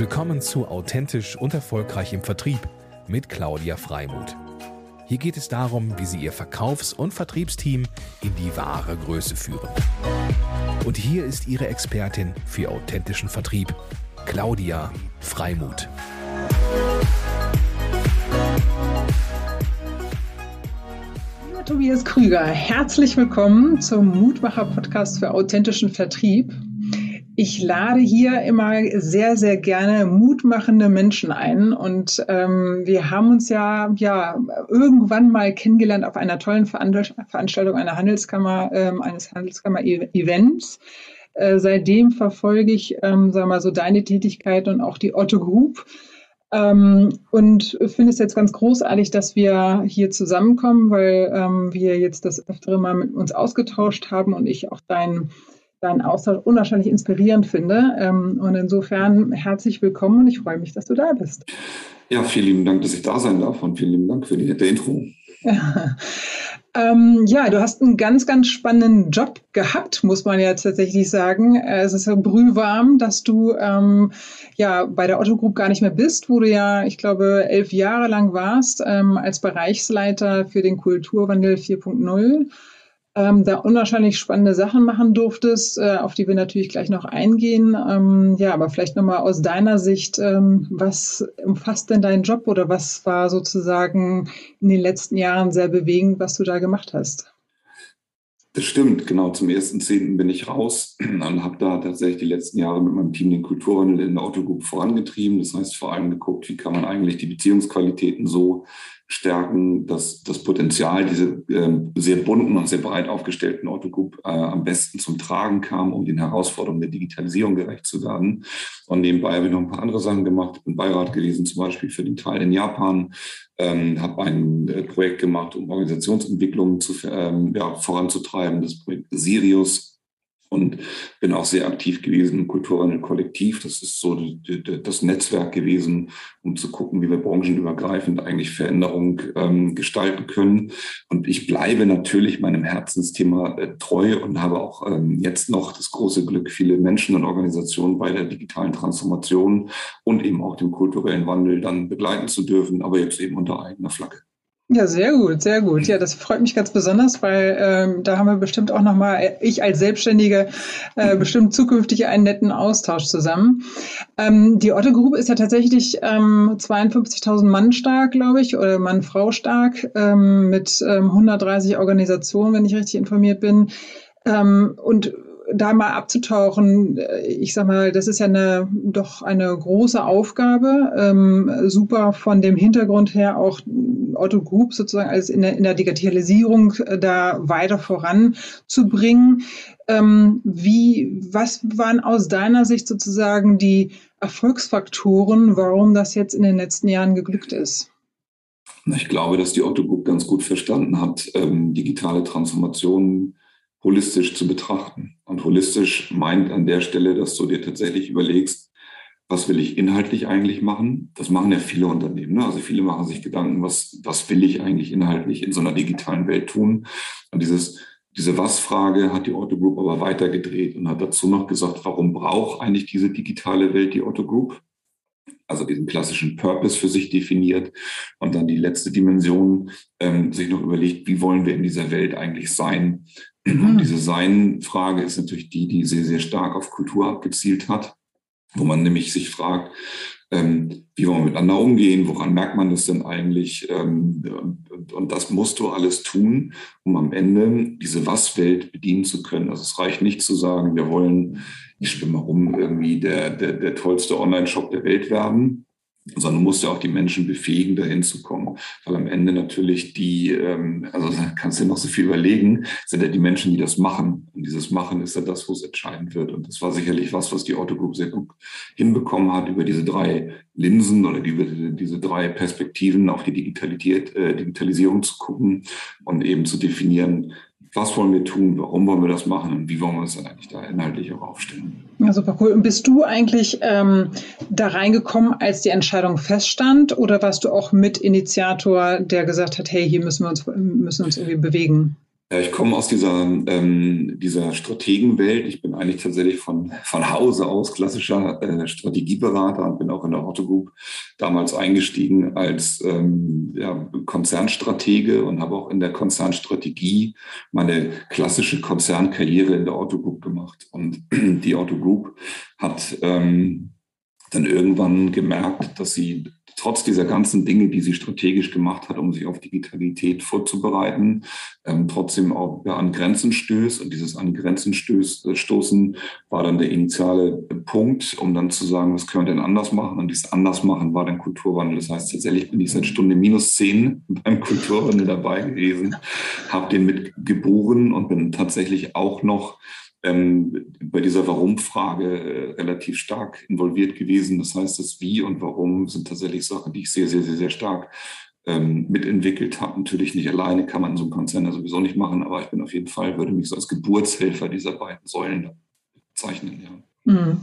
Willkommen zu Authentisch und Erfolgreich im Vertrieb mit Claudia Freimuth. Hier geht es darum, wie Sie Ihr Verkaufs- und Vertriebsteam in die wahre Größe führen. Und hier ist Ihre Expertin für authentischen Vertrieb, Claudia Freimuth. Tobias Krüger, herzlich willkommen zum Mutmacher-Podcast für authentischen Vertrieb. Ich lade hier immer sehr, sehr gerne mutmachende Menschen ein. Und ähm, wir haben uns ja, ja irgendwann mal kennengelernt auf einer tollen Veranstaltung einer Handelskammer, ähm, eines Handelskammer-Events. Äh, seitdem verfolge ich, ähm, sag mal so, deine Tätigkeit und auch die Otto Group. Ähm, und finde es jetzt ganz großartig, dass wir hier zusammenkommen, weil ähm, wir jetzt das öftere Mal mit uns ausgetauscht haben und ich auch deinen deinen Austausch unwahrscheinlich inspirierend finde. Ähm, und insofern herzlich willkommen und ich freue mich, dass du da bist. Ja, vielen lieben Dank, dass ich da sein darf und vielen lieben Dank für die nette Intro. Ja. Ähm, ja, du hast einen ganz, ganz spannenden Job gehabt, muss man ja tatsächlich sagen. Es ist ja brühwarm, dass du ähm, ja bei der Otto Group gar nicht mehr bist, wo du ja, ich glaube, elf Jahre lang warst ähm, als Bereichsleiter für den Kulturwandel 4.0 ähm, da unwahrscheinlich spannende Sachen machen durftest, äh, auf die wir natürlich gleich noch eingehen. Ähm, ja, aber vielleicht nochmal aus deiner Sicht, ähm, was umfasst denn dein Job oder was war sozusagen in den letzten Jahren sehr bewegend, was du da gemacht hast? Das stimmt, genau. Zum 1.10. bin ich raus und habe da tatsächlich die letzten Jahre mit meinem Team den Kulturwandel in der Autogroup vorangetrieben. Das heißt vor allem geguckt, wie kann man eigentlich die Beziehungsqualitäten so stärken, dass das Potenzial diese äh, sehr bunten und sehr breit aufgestellten Autogroup äh, am besten zum Tragen kam, um den Herausforderungen der Digitalisierung gerecht zu werden. Und nebenbei habe ich noch ein paar andere Sachen gemacht. Ich bin Beirat gewesen, zum Beispiel für den Teil in Japan, ähm, habe ein äh, Projekt gemacht, um Organisationsentwicklungen zu, ähm, ja, voranzutreiben, das Projekt Sirius und bin auch sehr aktiv gewesen im Kulturwandel Kollektiv. Das ist so das Netzwerk gewesen, um zu gucken, wie wir branchenübergreifend eigentlich Veränderung ähm, gestalten können. Und ich bleibe natürlich meinem Herzensthema äh, treu und habe auch ähm, jetzt noch das große Glück, viele Menschen und Organisationen bei der digitalen Transformation und eben auch dem kulturellen Wandel dann begleiten zu dürfen, aber jetzt eben unter eigener Flagge. Ja, sehr gut, sehr gut. Ja, das freut mich ganz besonders, weil ähm, da haben wir bestimmt auch nochmal, ich als Selbstständige, äh, bestimmt zukünftig einen netten Austausch zusammen. Ähm, die Otto Group ist ja tatsächlich ähm, 52.000 Mann stark, glaube ich, oder Mann-Frau stark, ähm, mit ähm, 130 Organisationen, wenn ich richtig informiert bin. Ähm, und da mal abzutauchen, äh, ich sag mal, das ist ja eine doch eine große Aufgabe. Ähm, super von dem Hintergrund her auch Otto Group sozusagen als in der, in der Digitalisierung äh, da weiter voranzubringen. Ähm, wie, was waren aus deiner Sicht sozusagen die Erfolgsfaktoren, warum das jetzt in den letzten Jahren geglückt ist? Ich glaube, dass die Otto Group ganz gut verstanden hat, ähm, digitale Transformationen holistisch zu betrachten. Und holistisch meint an der Stelle, dass du dir tatsächlich überlegst, was will ich inhaltlich eigentlich machen? Das machen ja viele Unternehmen. Ne? Also viele machen sich Gedanken, was, was will ich eigentlich inhaltlich in so einer digitalen Welt tun? Und dieses, diese Was-Frage hat die Otto Group aber weitergedreht und hat dazu noch gesagt, warum braucht eigentlich diese digitale Welt die Otto Group? also diesen klassischen Purpose für sich definiert und dann die letzte Dimension ähm, sich noch überlegt, wie wollen wir in dieser Welt eigentlich sein? Mhm. Und diese Sein-Frage ist natürlich die, die sehr, sehr stark auf Kultur abgezielt hat, wo man nämlich sich fragt, ähm, wie wollen wir miteinander umgehen, woran merkt man das denn eigentlich? Ähm, und, und, das musst du alles tun, um am Ende diese Was-Welt bedienen zu können. Also es reicht nicht zu sagen, wir wollen, ich stimme rum, irgendwie der, der, der tollste Online-Shop der Welt werden, sondern musst ja auch die Menschen befähigen, dahin zu kommen. Weil am Ende natürlich die, ähm, also kannst du dir noch so viel überlegen, sind ja die Menschen, die das machen. Und dieses Machen ist ja das, wo es entscheidend wird. Und das war sicherlich was, was die Autogroup sehr gut hinbekommen hat, über diese drei Linsen oder über diese drei Perspektiven auf die Digitalität, äh, Digitalisierung zu gucken und eben zu definieren, was wollen wir tun, warum wollen wir das machen und wie wollen wir es dann eigentlich da inhaltlich auch aufstellen. Ja, super cool. Und bist du eigentlich ähm, da reingekommen, als die Entscheidung feststand oder warst du auch Mitinitiator, der gesagt hat, hey, hier müssen wir uns, müssen uns irgendwie bewegen? Ja, ich komme aus dieser, ähm, dieser Strategenwelt. Ich bin eigentlich tatsächlich von, von Hause aus klassischer äh, Strategieberater und bin auch in der Otto Group damals eingestiegen als ähm, ja, Konzernstratege und habe auch in der Konzernstrategie meine klassische Konzernkarriere in der Otto Group gemacht. Und die Otto Group hat ähm, dann irgendwann gemerkt, dass sie trotz dieser ganzen Dinge, die sie strategisch gemacht hat, um sich auf Digitalität vorzubereiten, ähm, trotzdem auch ja, an Grenzen stößt. Und dieses an Grenzen äh, stoßen war dann der initiale Punkt, um dann zu sagen, was können wir denn anders machen? Und dieses anders machen war dann Kulturwandel. Das heißt, tatsächlich bin ich seit Stunde minus zehn beim Kulturwandel dabei gewesen, habe den mit geboren und bin tatsächlich auch noch ähm, bei dieser Warum-Frage äh, relativ stark involviert gewesen. Das heißt, das Wie und Warum sind tatsächlich Sachen, die ich sehr, sehr, sehr, sehr stark ähm, mitentwickelt habe. Natürlich nicht alleine, kann man so einem Konzern ja sowieso nicht machen, aber ich bin auf jeden Fall, würde mich so als Geburtshelfer dieser beiden Säulen bezeichnen. Ja. Mhm.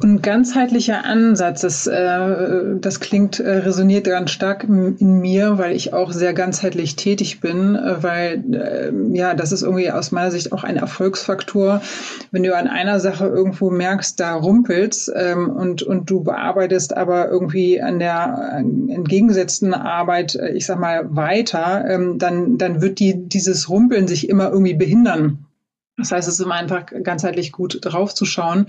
Und ganzheitlicher Ansatz, das, äh, das klingt, äh, resoniert ganz stark in mir, weil ich auch sehr ganzheitlich tätig bin, äh, weil äh, ja, das ist irgendwie aus meiner Sicht auch ein Erfolgsfaktor. Wenn du an einer Sache irgendwo merkst, da rumpelst ähm, und, und du bearbeitest aber irgendwie an der entgegengesetzten Arbeit, äh, ich sag mal, weiter, ähm, dann, dann wird die, dieses Rumpeln sich immer irgendwie behindern. Das heißt, es ist immer einfach ganzheitlich gut draufzuschauen.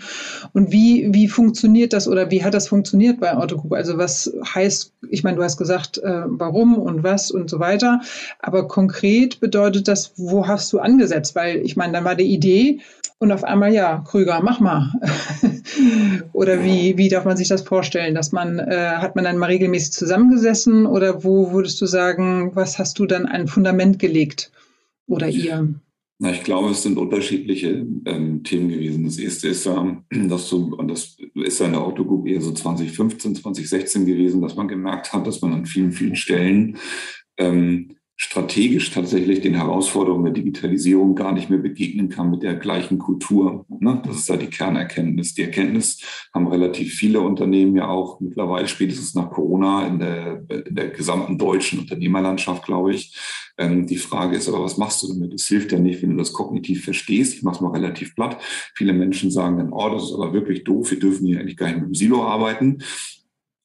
Und wie, wie funktioniert das oder wie hat das funktioniert bei Autogroup? Also was heißt, ich meine, du hast gesagt, äh, warum und was und so weiter. Aber konkret bedeutet das, wo hast du angesetzt? Weil ich meine, dann war die Idee und auf einmal, ja, Krüger, mach mal. oder wie, wie darf man sich das vorstellen? Dass man, äh, hat man dann mal regelmäßig zusammengesessen oder wo würdest du sagen, was hast du dann ein Fundament gelegt? Oder ihr? Na, ich glaube, es sind unterschiedliche ähm, Themen gewesen. Das erste ist ja, dass so, und das ist ja in der Autogroup eher so 2015, 2016 gewesen, dass man gemerkt hat, dass man an vielen, vielen Stellen ähm, strategisch tatsächlich den Herausforderungen der Digitalisierung gar nicht mehr begegnen kann mit der gleichen Kultur. Ne? Das ist da die Kernerkenntnis. Die Erkenntnis haben relativ viele Unternehmen ja auch mittlerweile spätestens nach Corona in der, in der gesamten deutschen Unternehmerlandschaft, glaube ich. Ähm, die Frage ist aber, was machst du damit? Es hilft ja nicht, wenn du das kognitiv verstehst. Ich mache es mal relativ platt. Viele Menschen sagen dann, oh, das ist aber wirklich doof. Wir dürfen hier eigentlich gar nicht mit dem Silo arbeiten.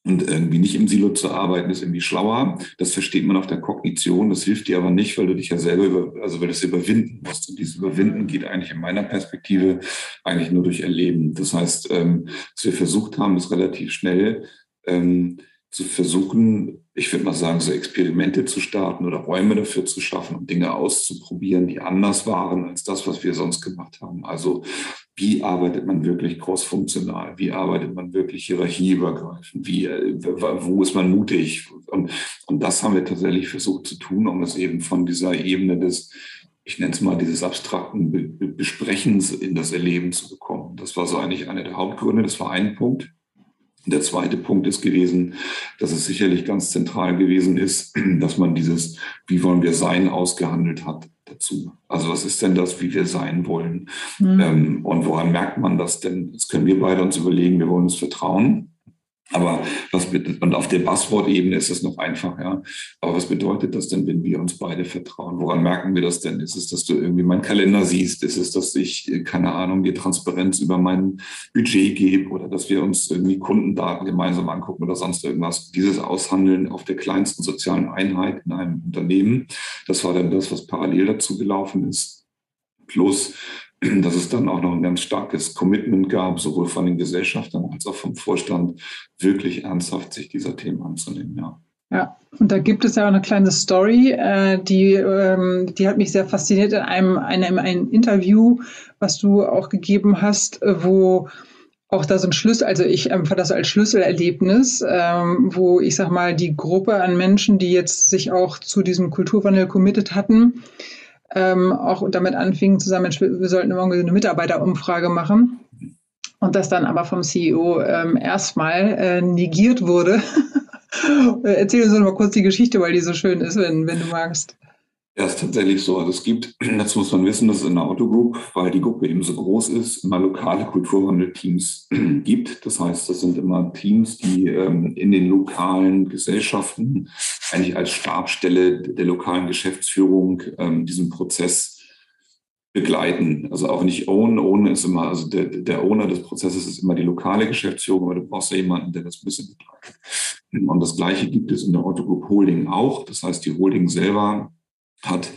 Und irgendwie nicht im Silo zu arbeiten, ist irgendwie schlauer. Das versteht man auf der Kognition. Das hilft dir aber nicht, weil du dich ja selber über, also weil du es überwinden musst. Und dieses Überwinden geht eigentlich in meiner Perspektive eigentlich nur durch Erleben. Das heißt, ähm, was wir versucht haben, ist relativ schnell ähm, zu versuchen, ich würde mal sagen, so Experimente zu starten oder Räume dafür zu schaffen und Dinge auszuprobieren, die anders waren als das, was wir sonst gemacht haben. Also wie arbeitet man wirklich crossfunktional? Wie arbeitet man wirklich hierarchieübergreifend? Wie, wo ist man mutig? Und, und das haben wir tatsächlich versucht zu tun, um es eben von dieser Ebene des, ich nenne es mal, dieses abstrakten Besprechens in das Erleben zu bekommen. Das war so eigentlich einer der Hauptgründe. Das war ein Punkt. Der zweite Punkt ist gewesen, dass es sicherlich ganz zentral gewesen ist, dass man dieses, wie wollen wir sein, ausgehandelt hat dazu. Also was ist denn das, wie wir sein wollen? Mhm. Ähm, und woran merkt man das denn? Jetzt können wir beide uns überlegen, wir wollen uns vertrauen. Aber was und auf der Buzzword-Ebene ist es noch einfach, ja. Aber was bedeutet das denn, wenn wir uns beide vertrauen? Woran merken wir das denn? Ist es, dass du irgendwie meinen Kalender siehst? Ist es, dass ich, keine Ahnung, dir Transparenz über mein Budget gebe oder dass wir uns irgendwie Kundendaten gemeinsam angucken oder sonst irgendwas? Dieses Aushandeln auf der kleinsten sozialen Einheit in einem Unternehmen, das war dann das, was parallel dazu gelaufen ist. Plus dass es dann auch noch ein ganz starkes Commitment gab, sowohl von den Gesellschaftern als auch vom Vorstand, wirklich ernsthaft sich dieser Themen anzunehmen. Ja. Ja, und da gibt es ja auch eine kleine Story, äh, die, ähm, die hat mich sehr fasziniert in einem, einem, einem Interview, was du auch gegeben hast, wo auch da so ein Schlüssel, also ich empfand das als Schlüsselerlebnis, ähm, wo ich sag mal, die Gruppe an Menschen, die jetzt sich auch zu diesem Kulturwandel committed hatten, ähm, auch damit anfingen zusammen, wir sollten irgendwie eine Mitarbeiterumfrage machen. Und das dann aber vom CEO ähm, erstmal äh, negiert wurde. Erzähl uns doch mal kurz die Geschichte, weil die so schön ist, wenn, wenn du magst. Ja, ist tatsächlich so. Also es gibt, dazu muss man wissen, dass es in der Autogroup, weil die Gruppe eben so groß ist, immer lokale Kulturwandelteams gibt. Das heißt, das sind immer Teams, die ähm, in den lokalen Gesellschaften eigentlich als Stabstelle der lokalen Geschäftsführung ähm, diesen Prozess begleiten. Also auch nicht own. Own ist immer, also der, der Owner des Prozesses ist immer die lokale Geschäftsführung, aber du brauchst ja jemanden, der das ein bisschen begleitet. Und das Gleiche gibt es in der Otto Group Holding auch. Das heißt, die Holding selber hat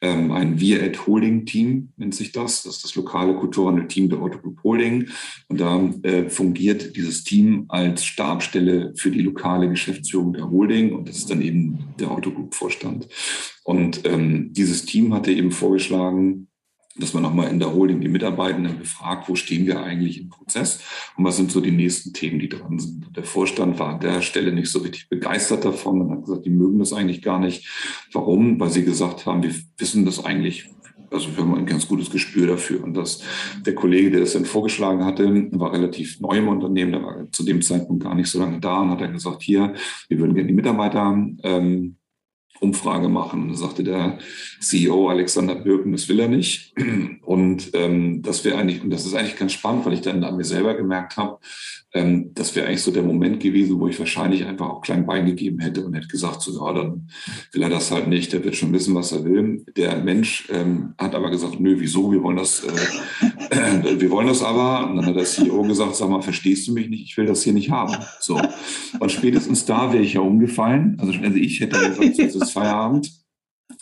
ähm, ein Wir at Holding Team, nennt sich das. Das ist das lokale Kulturwandel-Team der Otto Group Holding. Und da äh, fungiert dieses Team als Stabstelle für die lokale Geschäftsführung der Holding. Und das ist dann eben der Otto Group Vorstand. Und ähm, dieses Team hatte eben vorgeschlagen, dass man nochmal in der Holding die Mitarbeitenden befragt, wo stehen wir eigentlich im Prozess und was sind so die nächsten Themen, die dran sind. Der Vorstand war an der Stelle nicht so richtig begeistert davon und hat gesagt, die mögen das eigentlich gar nicht. Warum? Weil sie gesagt haben, wir wissen das eigentlich also wir haben ein ganz gutes Gespür dafür. Und das, der Kollege, der das dann vorgeschlagen hatte, war relativ neu im Unternehmen, der war zu dem Zeitpunkt gar nicht so lange da und hat dann gesagt, hier, wir würden gerne die Mitarbeiter ähm, Umfrage machen. Sagte der CEO Alexander Birken, das will er nicht. Und ähm, das wäre eigentlich, und das ist eigentlich ganz spannend, weil ich dann an mir selber gemerkt habe, ähm, das wäre eigentlich so der Moment gewesen, wo ich wahrscheinlich einfach auch klein Bein gegeben hätte und hätte gesagt, so, ja, dann will er das halt nicht, der wird schon wissen, was er will. Der Mensch ähm, hat aber gesagt, nö, wieso, wir wollen das, äh, wir wollen das aber. Und dann hat der CEO gesagt, sag mal, verstehst du mich nicht, ich will das hier nicht haben. So. Und spätestens da wäre ich ja umgefallen. Also, also ich hätte gesagt, es Feierabend.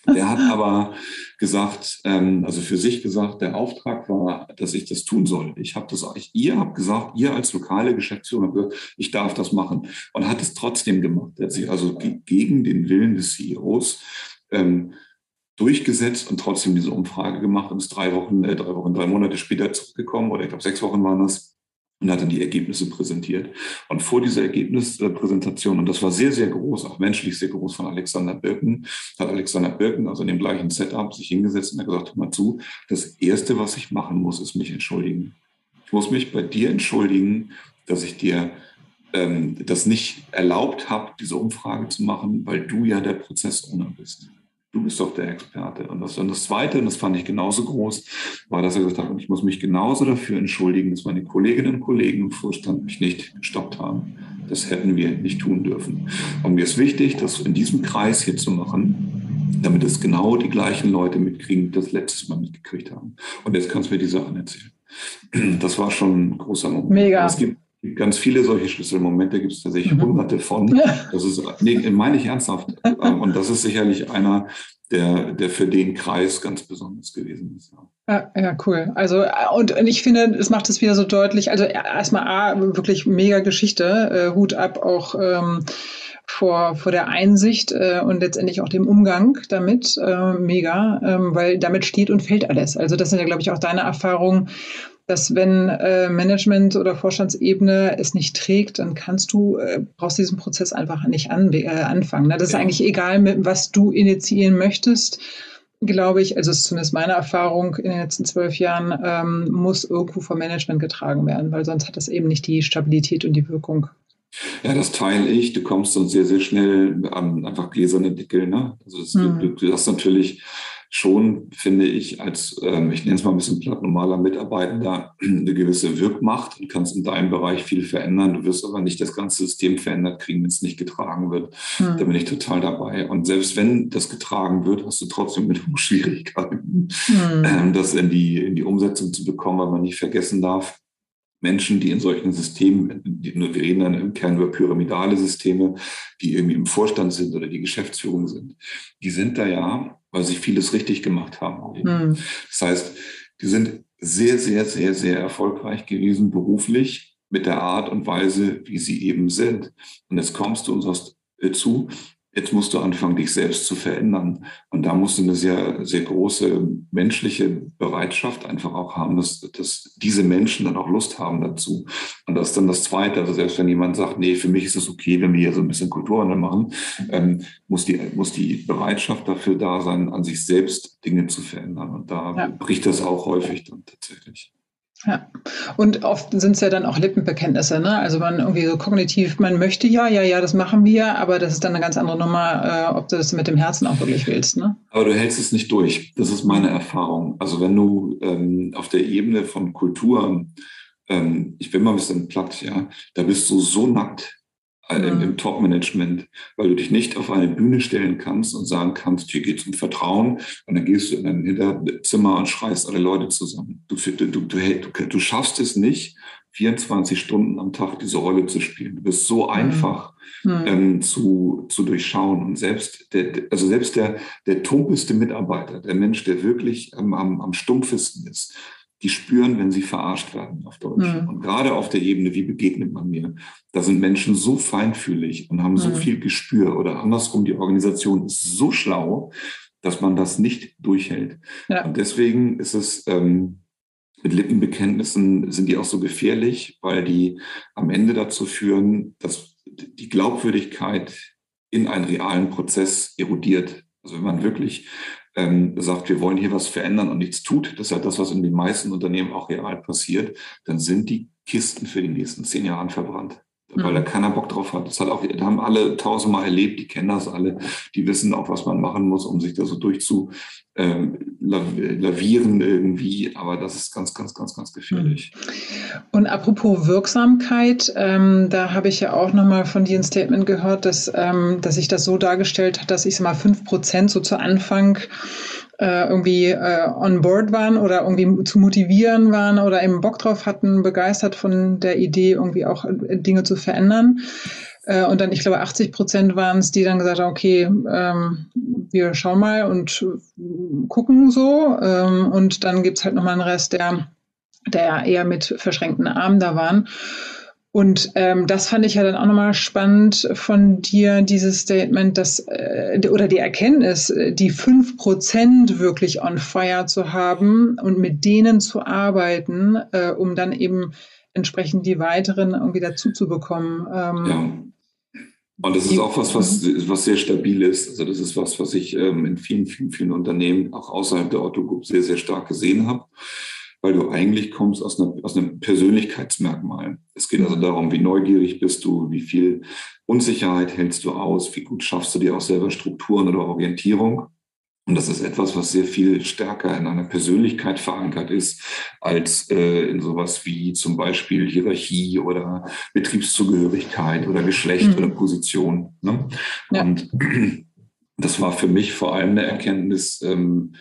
Der hat aber gesagt, ähm, also für sich gesagt, der Auftrag war, dass ich das tun soll. Ich habe das, ich, ihr habt gesagt, ihr als lokale Geschäftsführer gesagt, ich darf das machen und hat es trotzdem gemacht. Er hat sich also gegen den Willen des CEOs ähm, durchgesetzt und trotzdem diese Umfrage gemacht und ist drei Wochen, äh, drei Wochen, drei Monate später zurückgekommen oder ich glaube sechs Wochen waren das und hat dann die Ergebnisse präsentiert. Und vor dieser Ergebnispräsentation, und das war sehr, sehr groß, auch menschlich sehr groß von Alexander Birken, hat Alexander Birken, also in dem gleichen Setup, sich hingesetzt und hat gesagt, hör mal zu, das Erste, was ich machen muss, ist mich entschuldigen. Ich muss mich bei dir entschuldigen, dass ich dir ähm, das nicht erlaubt habe, diese Umfrage zu machen, weil du ja der Prozessowner bist du bist doch der Experte. Und das, und das Zweite, und das fand ich genauso groß, war, dass er gesagt hat, und ich muss mich genauso dafür entschuldigen, dass meine Kolleginnen und Kollegen im Vorstand mich nicht gestoppt haben. Das hätten wir nicht tun dürfen. Und mir ist wichtig, das in diesem Kreis hier zu machen, damit es genau die gleichen Leute mitkriegen, die das letztes Mal mitgekriegt haben. Und jetzt kannst du mir die Sachen erzählen. Das war schon ein großer Moment. Mega. Es gibt ganz viele solche Schlüsselmomente gibt es tatsächlich mhm. hunderte von. Das ist, nee, meine ich ernsthaft. Ähm, und das ist sicherlich einer, der, der für den Kreis ganz besonders gewesen ist. Ja, ja, cool. Also, und, und ich finde, es macht es wieder so deutlich. Also, erstmal A, wirklich mega Geschichte. Äh, Hut ab auch. Ähm, vor, vor der Einsicht äh, und letztendlich auch dem Umgang damit äh, mega, ähm, weil damit steht und fällt alles. Also das sind ja, glaube ich, auch deine Erfahrungen, dass wenn äh, Management oder Vorstandsebene es nicht trägt, dann kannst du, äh, brauchst diesen Prozess einfach nicht an, äh, anfangen. Ne? Das ja. ist eigentlich egal, mit was du initiieren möchtest glaube ich, also ist zumindest meine Erfahrung in den letzten zwölf Jahren, ähm, muss irgendwo vom Management getragen werden, weil sonst hat das eben nicht die Stabilität und die Wirkung. Ja, das teile ich. Du kommst dann sehr, sehr schnell an einfach gläserne Deckel. Ne? Also das, hm. du, du hast natürlich schon, finde ich, als, ähm, ich nenne es mal ein bisschen platt, normaler Mitarbeitender eine gewisse Wirkmacht und kannst in deinem Bereich viel verändern. Du wirst aber nicht das ganze System verändert kriegen, wenn es nicht getragen wird. Hm. Da bin ich total dabei. Und selbst wenn das getragen wird, hast du trotzdem mit Schwierigkeiten, hm. ähm, das in die, in die Umsetzung zu bekommen, weil man nicht vergessen darf, Menschen, die in solchen Systemen, wir reden dann im Kern über pyramidale Systeme, die irgendwie im Vorstand sind oder die Geschäftsführung sind, die sind da ja, weil sie vieles richtig gemacht haben. Mhm. Das heißt, die sind sehr, sehr, sehr, sehr erfolgreich gewesen beruflich mit der Art und Weise, wie sie eben sind. Und jetzt kommst du und sagst äh, zu, Jetzt musst du anfangen, dich selbst zu verändern. Und da musst du eine sehr, sehr große menschliche Bereitschaft einfach auch haben, dass, dass diese Menschen dann auch Lust haben dazu. Und das ist dann das Zweite. Also selbst wenn jemand sagt, nee, für mich ist es okay, wenn wir hier so ein bisschen Kulturwandel machen, ähm, muss, die, muss die Bereitschaft dafür da sein, an sich selbst Dinge zu verändern. Und da ja. bricht das auch häufig dann tatsächlich. Ja, und oft sind es ja dann auch Lippenbekenntnisse, ne? Also man irgendwie so kognitiv, man möchte ja, ja, ja, das machen wir, aber das ist dann eine ganz andere Nummer, äh, ob du das mit dem Herzen auch wirklich willst, ne? Aber du hältst es nicht durch. Das ist meine Erfahrung. Also wenn du ähm, auf der Ebene von Kultur, ähm, ich bin mal ein bisschen platt, ja, da bist du so nackt im, im Top-Management, weil du dich nicht auf eine Bühne stellen kannst und sagen kannst, hier geht es um Vertrauen und dann gehst du in dein Hinterzimmer und schreist alle Leute zusammen. Du, du, du, du, du schaffst es nicht, 24 Stunden am Tag diese Rolle zu spielen. Du bist so mhm. einfach mhm. ähm, zu, zu durchschauen. Und selbst der, also selbst der, der tumpeste Mitarbeiter, der Mensch, der wirklich ähm, am, am stumpfesten ist, die spüren, wenn sie verarscht werden auf Deutsch. Mhm. Und gerade auf der Ebene, wie begegnet man mir? Da sind Menschen so feinfühlig und haben so mhm. viel Gespür oder andersrum, die Organisation ist so schlau, dass man das nicht durchhält. Ja. Und deswegen ist es ähm, mit Lippenbekenntnissen sind die auch so gefährlich, weil die am Ende dazu führen, dass die Glaubwürdigkeit in einen realen Prozess erodiert. Also wenn man wirklich ähm, sagt, wir wollen hier was verändern und nichts tut, das ist ja das, was in den meisten Unternehmen auch real passiert, dann sind die Kisten für die nächsten zehn Jahre verbrannt weil da mhm. keiner Bock drauf hat. Das hat auch, da haben alle tausendmal erlebt, die kennen das alle, die wissen auch, was man machen muss, um sich da so durchzu ähm, lavieren irgendwie, aber das ist ganz, ganz, ganz, ganz gefährlich. Mhm. Und apropos Wirksamkeit, ähm, da habe ich ja auch nochmal von dir ein Statement gehört, dass, ähm, dass sich das so dargestellt hat, dass ich sag mal fünf Prozent so zu Anfang äh, irgendwie äh, on board waren oder irgendwie zu motivieren waren oder eben Bock drauf hatten, begeistert von der Idee, irgendwie auch äh, Dinge zu verändern. Äh, und dann, ich glaube, 80 Prozent waren es, die dann gesagt haben, okay, ähm, wir schauen mal und gucken so. Ähm, und dann gibt's halt nochmal einen Rest, der, der eher mit verschränkten Armen da waren. Und ähm, das fand ich ja dann auch nochmal spannend von dir, dieses Statement, dass äh, oder die Erkenntnis, äh, die fünf Prozent wirklich on fire zu haben und mit denen zu arbeiten, äh, um dann eben entsprechend die weiteren irgendwie dazu zu bekommen. Ähm, ja. Und das ist auch was, was, mhm. was sehr stabil ist. Also das ist was, was ich ähm, in vielen, vielen, vielen Unternehmen auch außerhalb der Otto Group sehr, sehr stark gesehen habe weil du eigentlich kommst aus, einer, aus einem Persönlichkeitsmerkmal. Es geht also darum, wie neugierig bist du, wie viel Unsicherheit hältst du aus, wie gut schaffst du dir auch selber Strukturen oder Orientierung. Und das ist etwas, was sehr viel stärker in einer Persönlichkeit verankert ist, als äh, in sowas wie zum Beispiel Hierarchie oder Betriebszugehörigkeit oder Geschlecht mhm. oder Position. Ne? Ja. Und das war für mich vor allem eine Erkenntnis, ähm,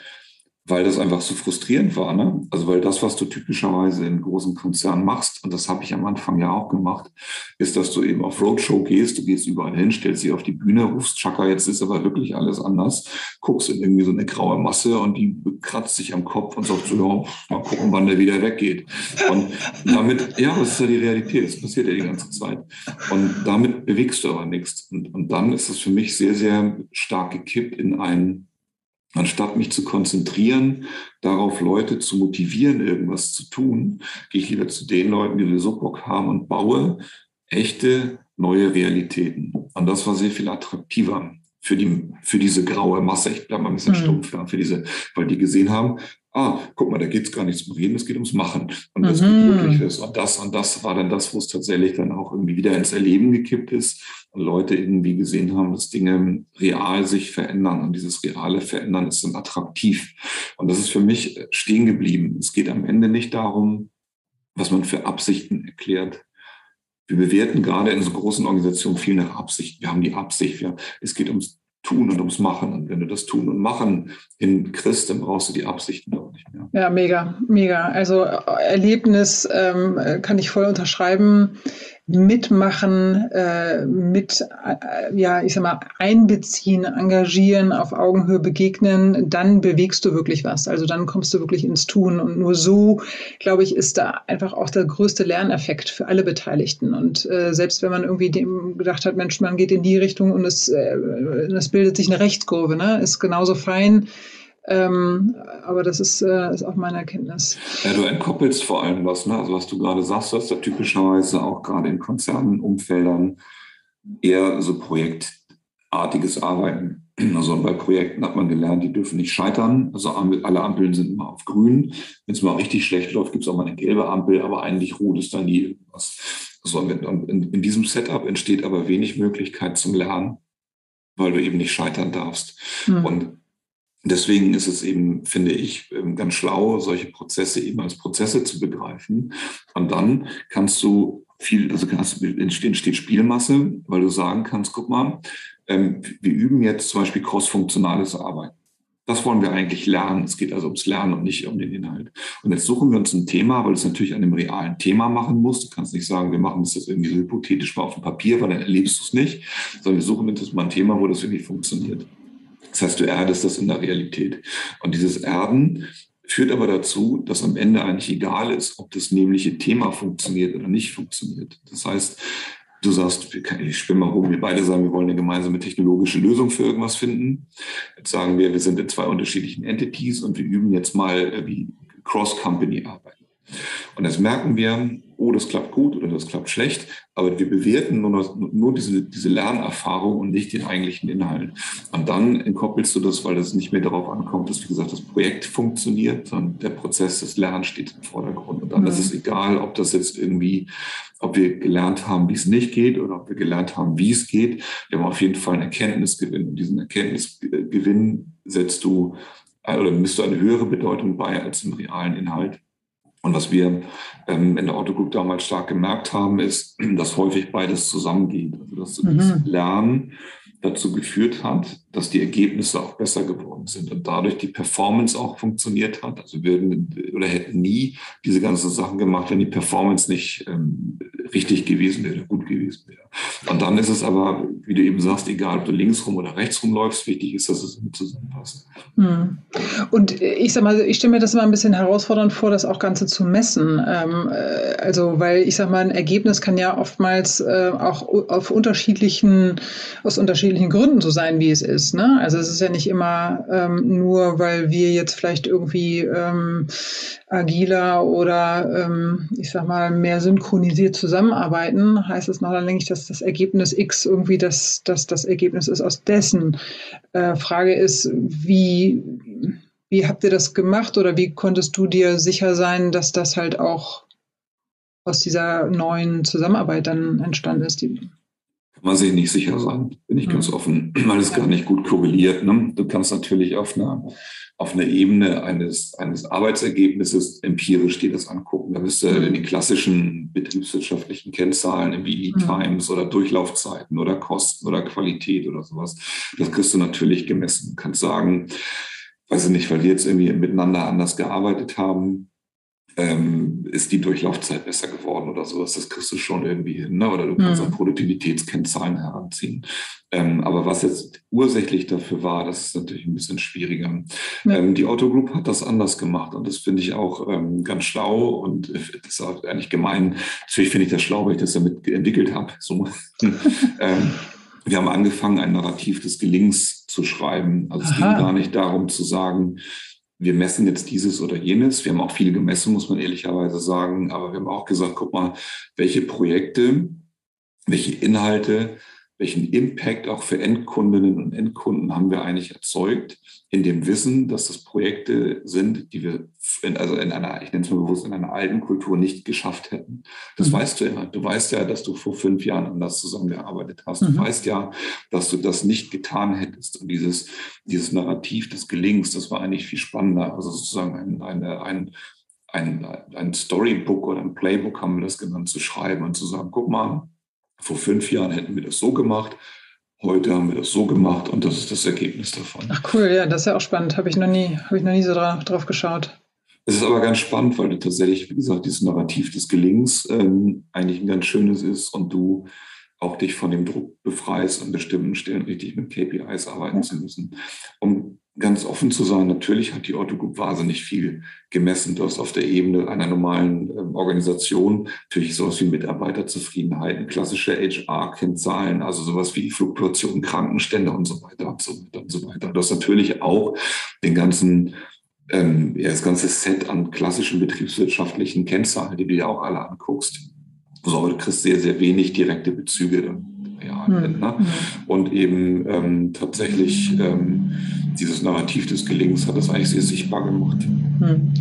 weil das einfach so frustrierend war. Ne? Also weil das, was du typischerweise in großen Konzernen machst, und das habe ich am Anfang ja auch gemacht, ist, dass du eben auf Roadshow gehst, du gehst überall hin, stellst sie auf die Bühne, rufst Chaka, jetzt ist aber wirklich alles anders, guckst in irgendwie so eine graue Masse und die kratzt sich am Kopf und sagt so, ja, mal gucken, wann der wieder weggeht. Und damit, ja, das ist ja die Realität, das passiert ja die ganze Zeit. Und damit bewegst du aber nichts. Und, und dann ist es für mich sehr, sehr stark gekippt in einen Anstatt mich zu konzentrieren, darauf Leute zu motivieren, irgendwas zu tun, gehe ich lieber zu den Leuten, die so Bock haben und baue echte neue Realitäten. Und das war sehr viel attraktiver für die, für diese graue Masse. Ich bleibe mal ein bisschen mhm. stumpf, ja, für diese, weil die gesehen haben, ah, guck mal, da geht es gar nicht zum Reden, es geht ums Machen. Und das mhm. geht wirklich ist. Und das und das war dann das, wo es tatsächlich dann auch irgendwie wieder ins Erleben gekippt ist und Leute irgendwie gesehen haben, dass Dinge real sich verändern. Und dieses reale Verändern ist dann attraktiv. Und das ist für mich stehen geblieben. Es geht am Ende nicht darum, was man für Absichten erklärt. Wir bewerten gerade in so großen Organisationen viel nach Absicht. Wir haben die Absicht. Ja. Es geht ums Tun und ums Machen. Und wenn du das Tun und Machen hinkriegst, dann brauchst du die Absichten auch nicht mehr. Ja, mega, mega. Also Erlebnis ähm, kann ich voll unterschreiben mitmachen, äh, mit, äh, ja, ich sag mal, einbeziehen, engagieren, auf Augenhöhe begegnen, dann bewegst du wirklich was. Also dann kommst du wirklich ins Tun. Und nur so, glaube ich, ist da einfach auch der größte Lerneffekt für alle Beteiligten. Und äh, selbst wenn man irgendwie dem gedacht hat, Mensch, man geht in die Richtung und es, äh, es bildet sich eine Rechtskurve, ne, ist genauso fein ähm, aber das ist, äh, ist auch meine Erkenntnis. Ja, du entkoppelst vor allem was, ne? Also was du gerade sagst, du hast ja typischerweise auch gerade in Konzernumfeldern eher so projektartiges Arbeiten. Also bei Projekten hat man gelernt, die dürfen nicht scheitern. Also alle Ampeln sind immer auf grün. Wenn es mal richtig schlecht läuft, gibt es auch mal eine gelbe Ampel, aber eigentlich rot ist da nie irgendwas. Also in, in diesem Setup entsteht aber wenig Möglichkeit zum Lernen, weil du eben nicht scheitern darfst. Mhm. Und Deswegen ist es eben, finde ich, ähm, ganz schlau, solche Prozesse eben als Prozesse zu begreifen. Und dann kannst du viel, also entsteht Spielmasse, weil du sagen kannst, guck mal, ähm, wir üben jetzt zum Beispiel crossfunktionales Arbeiten. Das wollen wir eigentlich lernen. Es geht also ums Lernen und nicht um den Inhalt. Und jetzt suchen wir uns ein Thema, weil es natürlich an einem realen Thema machen muss. Du kannst nicht sagen, wir machen das jetzt irgendwie hypothetisch mal auf dem Papier, weil dann erlebst du es nicht, sondern wir suchen uns mal ein Thema, wo das irgendwie funktioniert. Das heißt, du erdest das in der Realität. Und dieses Erden führt aber dazu, dass am Ende eigentlich egal ist, ob das nämliche Thema funktioniert oder nicht funktioniert. Das heißt, du sagst, ich spinne mal rum, wir beide sagen, wir wollen eine gemeinsame technologische Lösung für irgendwas finden. Jetzt sagen wir, wir sind in zwei unterschiedlichen Entities und wir üben jetzt mal, äh, wie Cross-Company arbeiten. Und jetzt merken wir, oh, das klappt gut oder das klappt schlecht, aber wir bewerten nur, nur diese, diese Lernerfahrung und nicht den eigentlichen Inhalt. Und dann entkoppelst du das, weil es nicht mehr darauf ankommt, dass, wie gesagt, das Projekt funktioniert, sondern der Prozess des Lernens steht im Vordergrund. Und dann mhm. ist es egal, ob das jetzt irgendwie, ob wir gelernt haben, wie es nicht geht oder ob wir gelernt haben, wie es geht. Wir haben auf jeden Fall einen Erkenntnisgewinn. Und diesen Erkenntnisgewinn setzt du oder misst du eine höhere Bedeutung bei als im realen Inhalt. Und was wir ähm, in der Autogroup damals stark gemerkt haben, ist, dass häufig beides zusammengeht. Also dass mhm. das Lernen dazu geführt hat, dass die Ergebnisse auch besser geworden sind und dadurch die Performance auch funktioniert hat. Also würden oder hätten nie diese ganzen Sachen gemacht, wenn die Performance nicht ähm, richtig gewesen wäre, gut gewesen wäre. Und dann ist es aber, wie du eben sagst, egal, ob du links rum oder rechts rum läufst, wichtig ist, dass es zusammenpasst. Hm. Und ich sag mal, ich stelle mir das immer ein bisschen herausfordernd vor, das auch Ganze zu messen. Ähm, äh, also, weil ich sag mal, ein Ergebnis kann ja oftmals äh, auch auf unterschiedlichen, aus unterschiedlichen Gründen so sein, wie es ist. Ne? Also es ist ja nicht immer ähm, nur, weil wir jetzt vielleicht irgendwie ähm, agiler oder ähm, ich sag mal mehr synchronisiert zusammenarbeiten, heißt es noch lange nicht, dass das Ergebnis X irgendwie das, das, das Ergebnis ist aus dessen. Äh, Frage ist, wie, wie habt ihr das gemacht oder wie konntest du dir sicher sein, dass das halt auch aus dieser neuen Zusammenarbeit dann entstanden ist? Die kann man sich nicht sicher sein, bin ich mhm. ganz offen, weil es gar nicht gut korreliert. Ne? Du kannst natürlich auf einer auf einer Ebene eines, eines Arbeitsergebnisses empirisch dir das angucken. Da bist du in den klassischen betriebswirtschaftlichen Kennzahlen wie Lead mhm. Times oder Durchlaufzeiten oder Kosten oder Qualität oder sowas. Das kriegst du natürlich gemessen. Du kannst sagen, weiß ich nicht, weil wir jetzt irgendwie miteinander anders gearbeitet haben, ähm, ist die Durchlaufzeit besser geworden oder sowas. Das kriegst du schon irgendwie hin. Ne? Oder du kannst mhm. auch Produktivitätskennzahlen heranziehen. Ähm, aber was jetzt ursächlich dafür war, das ist natürlich ein bisschen schwieriger. Ja. Ähm, die Auto Group hat das anders gemacht und das finde ich auch ähm, ganz schlau und das ist auch eigentlich gemein. Natürlich finde ich das schlau, weil ich das damit entwickelt habe. So. Ähm, wir haben angefangen, ein Narrativ des Gelings zu schreiben. Also Aha. es ging gar nicht darum zu sagen, wir messen jetzt dieses oder jenes. Wir haben auch viel gemessen, muss man ehrlicherweise sagen. Aber wir haben auch gesagt, guck mal, welche Projekte, welche Inhalte welchen Impact auch für Endkundinnen und Endkunden haben wir eigentlich erzeugt, in dem Wissen, dass das Projekte sind, die wir in, also in einer, ich nenne es mal bewusst, in einer alten Kultur nicht geschafft hätten. Das mhm. weißt du ja. Du weißt ja, dass du vor fünf Jahren anders zusammengearbeitet hast. Mhm. Du weißt ja, dass du das nicht getan hättest. Und dieses, dieses Narrativ des Gelings, das war eigentlich viel spannender. Also sozusagen ein, eine, ein, ein, ein Storybook oder ein Playbook haben wir das genannt, zu schreiben und zu sagen, guck mal, vor fünf Jahren hätten wir das so gemacht. Heute haben wir das so gemacht und das ist das Ergebnis davon. Ach cool, ja, das ist ja auch spannend. Habe ich noch nie, habe ich noch nie so drauf, drauf geschaut. Es ist aber ganz spannend, weil du tatsächlich, wie gesagt, dieses Narrativ des Gelings ähm, eigentlich ein ganz schönes ist und du auch dich von dem Druck befreist, an bestimmten Stellen richtig mit KPIs arbeiten ja. zu müssen. Um ganz offen zu sein, natürlich hat die Otto Group wahnsinnig viel gemessen. Du hast auf der Ebene einer normalen äh, Organisation natürlich sowas wie Mitarbeiterzufriedenheit, klassische HR-Kennzahlen, also sowas wie Fluktuation, Krankenstände und so weiter und so weiter und so weiter. Du hast natürlich auch den ganzen ähm, ja, das ganze Set an klassischen betriebswirtschaftlichen Kennzahlen, die du dir auch alle anguckst. So, du kriegst sehr, sehr wenig direkte Bezüge dann Mhm. Ne? Hm. Und eben ähm, tatsächlich ähm, dieses Narrativ des Gelingens hat das eigentlich sehr sichtbar gemacht. Mhm.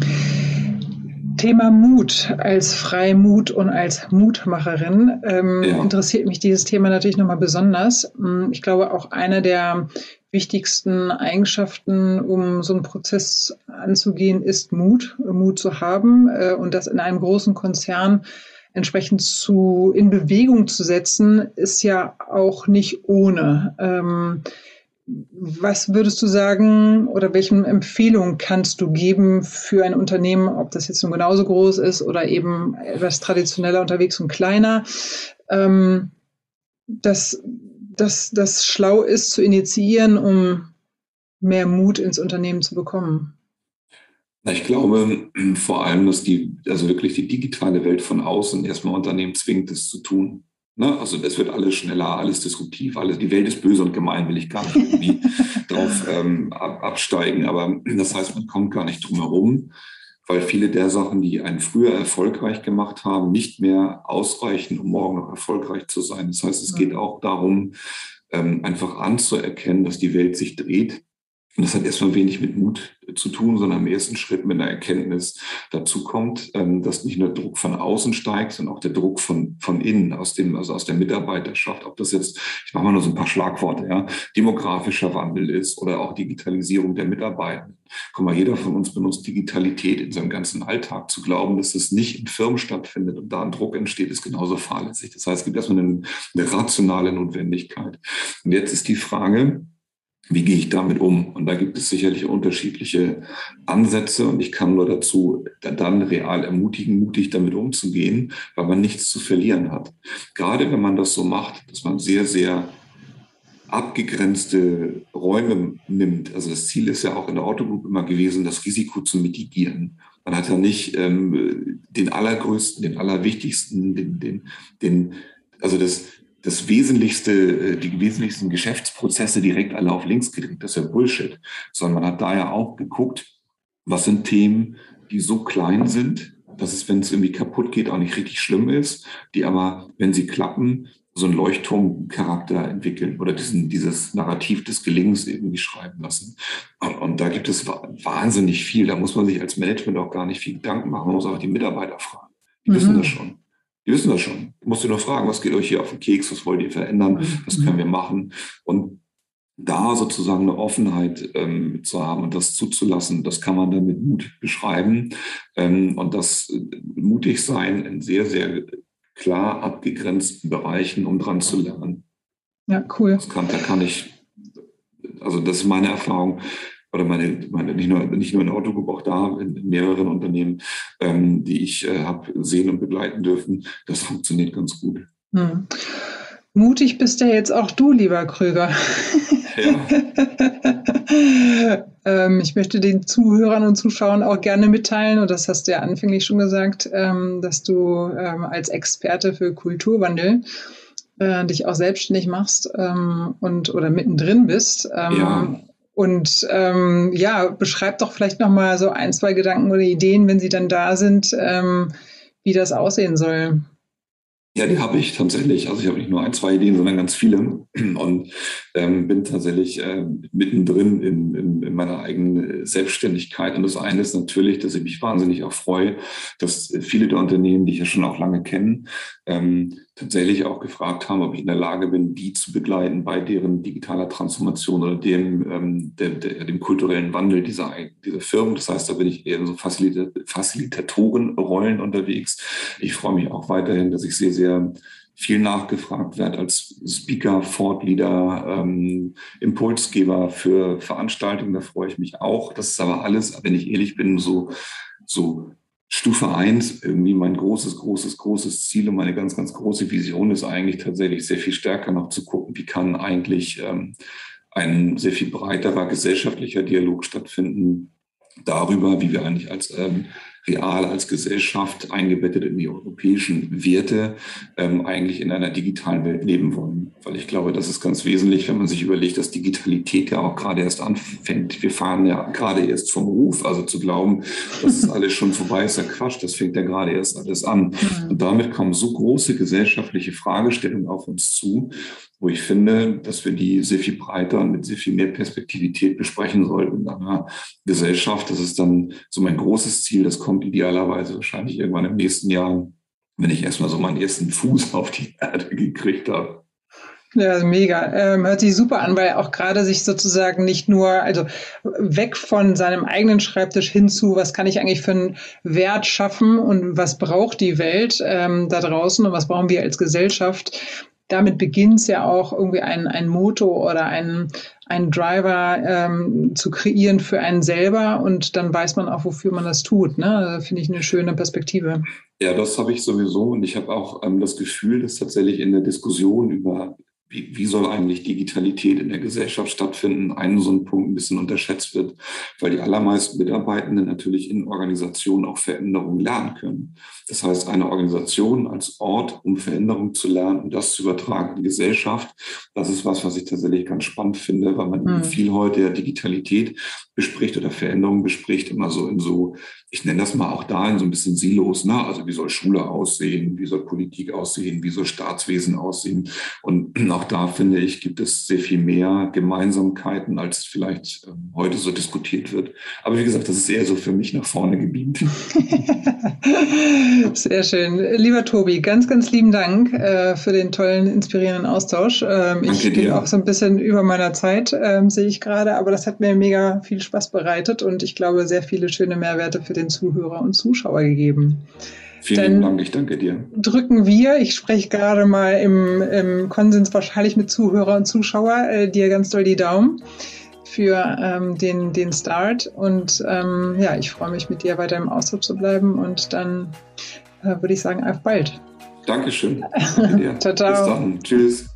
Thema Mut als Freimut und als Mutmacherin ähm, ja. interessiert mich dieses Thema natürlich nochmal besonders. Hm, ich glaube, auch eine der wichtigsten Eigenschaften, um so einen Prozess anzugehen, ist Mut, Mut zu haben äh, und das in einem großen Konzern entsprechend zu in Bewegung zu setzen, ist ja auch nicht ohne. Ähm, was würdest du sagen oder welche Empfehlungen kannst du geben für ein Unternehmen, ob das jetzt nun genauso groß ist oder eben etwas traditioneller unterwegs und kleiner, ähm, dass das schlau ist zu initiieren, um mehr Mut ins Unternehmen zu bekommen? Ich glaube vor allem, dass die, also wirklich die digitale Welt von außen erstmal Unternehmen zwingt, es zu tun. Ne? Also es wird alles schneller, alles disruptiv, alles, die Welt ist böse und gemein, will ich gar nicht irgendwie drauf ähm, absteigen. Aber das heißt, man kommt gar nicht drum herum, weil viele der Sachen, die einen früher erfolgreich gemacht haben, nicht mehr ausreichen, um morgen noch erfolgreich zu sein. Das heißt, es geht auch darum, ähm, einfach anzuerkennen, dass die Welt sich dreht und das hat erstmal wenig mit Mut zu tun, sondern im ersten Schritt mit einer Erkenntnis dazu kommt, ähm, dass nicht nur der Druck von außen steigt, sondern auch der Druck von, von innen, aus dem, also aus der Mitarbeiterschaft. Ob das jetzt, ich mache mal nur so ein paar Schlagworte, ja, demografischer Wandel ist oder auch Digitalisierung der Mitarbeiter. Guck mal, jeder von uns benutzt Digitalität in seinem ganzen Alltag. Zu glauben, dass es nicht in Firmen stattfindet und da ein Druck entsteht, ist genauso fahrlässig. Das heißt, es gibt erstmal eine, eine rationale Notwendigkeit. Und jetzt ist die Frage, wie gehe ich damit um? Und da gibt es sicherlich unterschiedliche Ansätze und ich kann nur dazu dann real ermutigen, mutig damit umzugehen, weil man nichts zu verlieren hat. Gerade wenn man das so macht, dass man sehr, sehr abgegrenzte Räume nimmt. Also das Ziel ist ja auch in der Autogroup immer gewesen, das Risiko zu mitigieren. Man hat ja nicht ähm, den allergrößten, den allerwichtigsten, den, den, den also das, das Wesentlichste, äh, die wesentlichsten Geschäftsprozesse direkt alle auf links gedreht. Das ist ja Bullshit. Sondern man hat da ja auch geguckt, was sind Themen, die so klein sind, dass es, wenn es irgendwie kaputt geht, auch nicht richtig schlimm ist, die aber, wenn sie klappen, so einen Leuchtturmcharakter entwickeln oder diesen, dieses Narrativ des Gelingens irgendwie schreiben lassen. Und, und, da gibt es wahnsinnig viel. Da muss man sich als Management auch gar nicht viel Gedanken machen. Man muss auch die Mitarbeiter fragen. Die mhm. wissen das schon. Die wissen das schon. Du musst dir nur fragen, was geht euch hier auf den Keks, was wollt ihr verändern, was können wir machen? Und da sozusagen eine Offenheit ähm, zu haben und das zuzulassen, das kann man dann mit Mut beschreiben. Ähm, und das äh, mutig sein in sehr, sehr klar abgegrenzten Bereichen, um dran zu lernen. Ja, cool. Das kann, da kann ich, also das ist meine Erfahrung, oder meine, meine nicht, nur, nicht nur in Autogroup, auch da in, mehreren Unternehmen, ähm, die ich äh, habe sehen und begleiten dürfen, das funktioniert ganz gut. Hm. Mutig bist ja jetzt auch du, lieber Krüger. Ja. ähm, ich möchte den Zuhörern und Zuschauern auch gerne mitteilen, und das hast du ja anfänglich schon gesagt, ähm, dass du ähm, als Experte für Kulturwandel äh, dich auch selbstständig machst ähm, und oder mittendrin bist. Ähm, ja. Und ähm, ja, beschreibt doch vielleicht noch mal so ein, zwei Gedanken oder Ideen, wenn sie dann da sind, ähm, wie das aussehen soll. Ja, die habe ich tatsächlich. Also ich habe nicht nur ein, zwei Ideen, sondern ganz viele und ähm, bin tatsächlich äh, mittendrin in, in, in, meiner eigenen Selbstständigkeit. Und das eine ist natürlich, dass ich mich wahnsinnig auch freue, dass viele der Unternehmen, die ich ja schon auch lange kenne, ähm, tatsächlich auch gefragt haben, ob ich in der Lage bin, die zu begleiten bei deren digitaler Transformation oder dem, ähm, der, dem kulturellen Wandel dieser, dieser Firmen. Das heißt, da bin ich eher in so Facilitatorenrollen unterwegs. Ich freue mich auch weiterhin, dass ich sehr, sehr viel nachgefragt werde als Speaker, Fortleader, ähm, Impulsgeber für Veranstaltungen. Da freue ich mich auch. Das ist aber alles, wenn ich ehrlich bin, so, so Stufe eins irgendwie mein großes, großes, großes Ziel und meine ganz, ganz große Vision ist eigentlich tatsächlich sehr viel stärker noch zu gucken, wie kann eigentlich ähm, ein sehr viel breiterer gesellschaftlicher Dialog stattfinden darüber, wie wir eigentlich als ähm, real als Gesellschaft eingebettet in die europäischen Werte ähm, eigentlich in einer digitalen Welt leben wollen. Weil ich glaube, das ist ganz wesentlich, wenn man sich überlegt, dass Digitalität ja auch gerade erst anfängt. Wir fahren ja gerade erst vom Ruf. Also zu glauben, dass es alles schon vorbei ist, ja Quatsch. Das fängt ja gerade erst alles an. Mhm. Und damit kommen so große gesellschaftliche Fragestellungen auf uns zu, wo ich finde, dass wir die sehr viel breiter und mit sehr viel mehr Perspektivität besprechen sollten in einer Gesellschaft. Das ist dann so mein großes Ziel. Das kommt idealerweise wahrscheinlich irgendwann im nächsten Jahr, wenn ich erstmal so meinen ersten Fuß auf die Erde gekriegt habe. Ja, mega. Ähm, hört sich super an, weil auch gerade sich sozusagen nicht nur, also weg von seinem eigenen Schreibtisch hinzu, was kann ich eigentlich für einen Wert schaffen und was braucht die Welt ähm, da draußen und was brauchen wir als Gesellschaft. Damit beginnt es ja auch irgendwie ein, ein Motto oder ein, ein Driver ähm, zu kreieren für einen selber und dann weiß man auch, wofür man das tut. Ne? Finde ich eine schöne Perspektive. Ja, das habe ich sowieso und ich habe auch ähm, das Gefühl, dass tatsächlich in der Diskussion über wie, wie soll eigentlich Digitalität in der Gesellschaft stattfinden, einen so ein Punkt ein bisschen unterschätzt wird, weil die allermeisten Mitarbeitenden natürlich in Organisationen auch Veränderungen lernen können. Das heißt, eine Organisation als Ort, um Veränderungen zu lernen und das zu übertragen in die Gesellschaft, das ist was, was ich tatsächlich ganz spannend finde, weil man mhm. viel heute ja Digitalität bespricht oder Veränderungen bespricht, immer so in so, ich nenne das mal auch da in so ein bisschen Silos, ne? Also wie soll Schule aussehen, wie soll Politik aussehen, wie soll Staatswesen aussehen? Und auch da finde ich, gibt es sehr viel mehr Gemeinsamkeiten, als vielleicht ähm, heute so diskutiert wird. Aber wie gesagt, das ist eher so für mich nach vorne gebeamt. sehr schön. Lieber Tobi, ganz, ganz lieben Dank äh, für den tollen, inspirierenden Austausch. Ähm, ich bin auch so ein bisschen über meiner Zeit, ähm, sehe ich gerade, aber das hat mir mega viel Spaß bereitet und ich glaube, sehr viele schöne Mehrwerte für den Zuhörer und Zuschauer gegeben. Vielen Dank, ich danke dir. Drücken wir, ich spreche gerade mal im, im Konsens wahrscheinlich mit Zuhörer und Zuschauer, äh, dir ganz doll die Daumen für ähm, den, den Start. Und ähm, ja, ich freue mich, mit dir weiter im Austausch zu bleiben. Und dann äh, würde ich sagen, auf bald. Dankeschön. Danke dir. ciao, ciao. Bis dann. Tschüss.